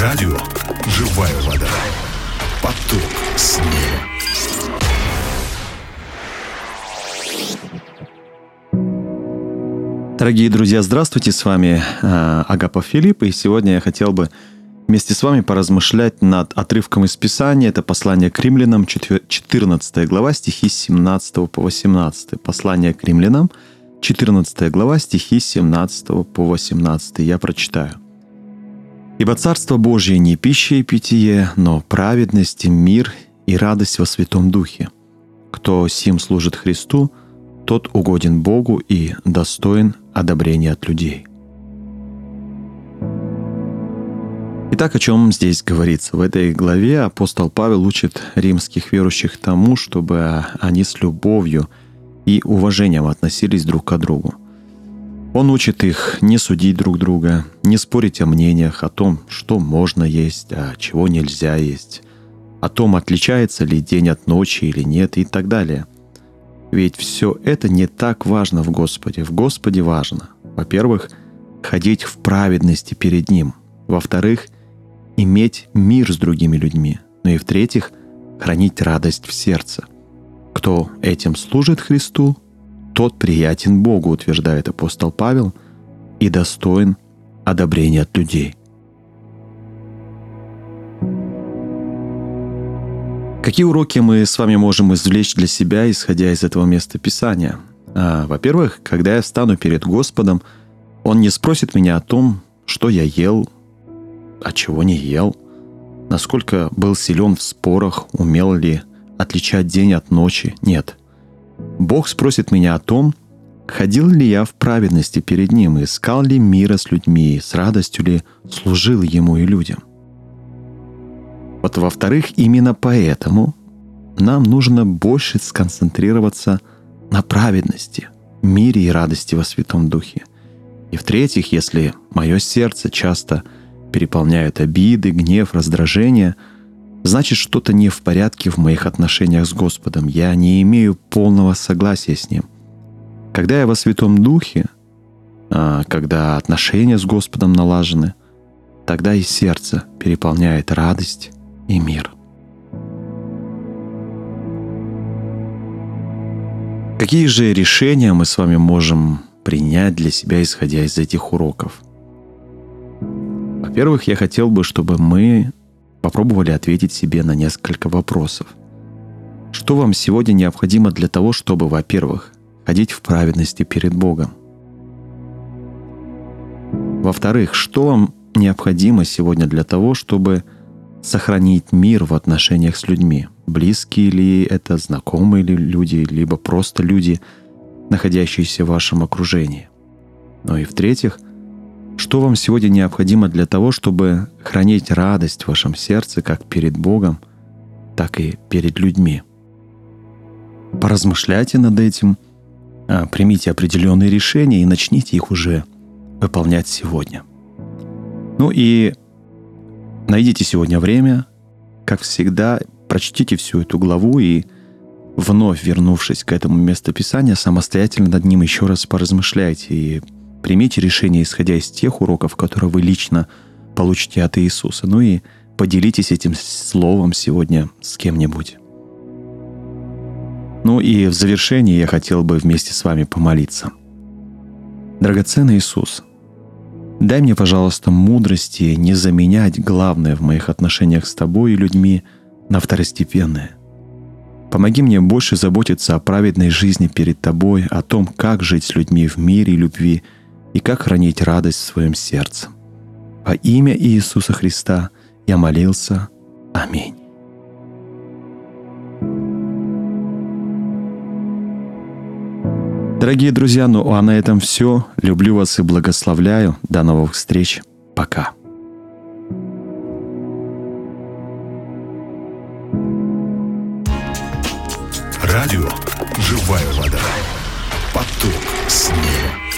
Радио «Живая вода». Поток снега. Дорогие друзья, здравствуйте, с вами э, Агапов Филипп, и сегодня я хотел бы вместе с вами поразмышлять над отрывком из Писания. Это послание к римлянам, 14 глава, стихи с 17 по 18. Послание к римлянам, 14 глава, стихи с 17 по 18. Я прочитаю. «Ибо Царство Божье не пища и питье, но праведность, мир и радость во Святом Духе. Кто сим служит Христу, тот угоден Богу и достоин одобрения от людей». Итак, о чем здесь говорится? В этой главе апостол Павел учит римских верующих тому, чтобы они с любовью и уважением относились друг к другу. Он учит их не судить друг друга, не спорить о мнениях, о том, что можно есть, а чего нельзя есть, о том, отличается ли день от ночи или нет и так далее. Ведь все это не так важно в Господе. В Господе важно, во-первых, ходить в праведности перед Ним, во-вторых, иметь мир с другими людьми, ну и в-третьих, хранить радость в сердце. Кто этим служит Христу, тот приятен Богу, утверждает апостол Павел, и достоин одобрения от людей. Какие уроки мы с вами можем извлечь для себя, исходя из этого места Писания? А, во-первых, когда я встану перед Господом, Он не спросит меня о том, что я ел, а чего не ел, насколько был силен в спорах, умел ли отличать день от ночи. Нет. Бог спросит меня о том, ходил ли я в праведности перед Ним, искал ли мира с людьми, с радостью ли служил Ему и людям. Вот во-вторых, именно поэтому нам нужно больше сконцентрироваться на праведности, мире и радости во Святом Духе. И в-третьих, если мое сердце часто переполняют обиды, гнев, раздражение – значит что-то не в порядке в моих отношениях с Господом. Я не имею полного согласия с Ним. Когда я во Святом Духе, а, когда отношения с Господом налажены, тогда и сердце переполняет радость и мир. Какие же решения мы с вами можем принять для себя, исходя из этих уроков? Во-первых, я хотел бы, чтобы мы попробовали ответить себе на несколько вопросов. Что вам сегодня необходимо для того, чтобы, во-первых, ходить в праведности перед Богом? Во-вторых, что вам необходимо сегодня для того, чтобы сохранить мир в отношениях с людьми? Близкие ли это, знакомые ли люди, либо просто люди, находящиеся в вашем окружении? Ну и в-третьих — что вам сегодня необходимо для того, чтобы хранить радость в вашем сердце как перед Богом, так и перед людьми? Поразмышляйте над этим, а, примите определенные решения и начните их уже выполнять сегодня. Ну и найдите сегодня время, как всегда, прочтите всю эту главу и вновь вернувшись к этому местописанию, самостоятельно над ним еще раз поразмышляйте и Примите решение, исходя из тех уроков, которые вы лично получите от Иисуса. Ну и поделитесь этим словом сегодня с кем-нибудь. Ну и в завершении я хотел бы вместе с вами помолиться. Драгоценный Иисус, дай мне, пожалуйста, мудрости не заменять главное в моих отношениях с Тобой и людьми на второстепенное. Помоги мне больше заботиться о праведной жизни перед Тобой, о том, как жить с людьми в мире и любви – и как хранить радость в своем сердце. Во имя Иисуса Христа я молился. Аминь. Дорогие друзья, ну а на этом все. Люблю вас и благословляю. До новых встреч. Пока. Радио «Живая вода». Поток снега.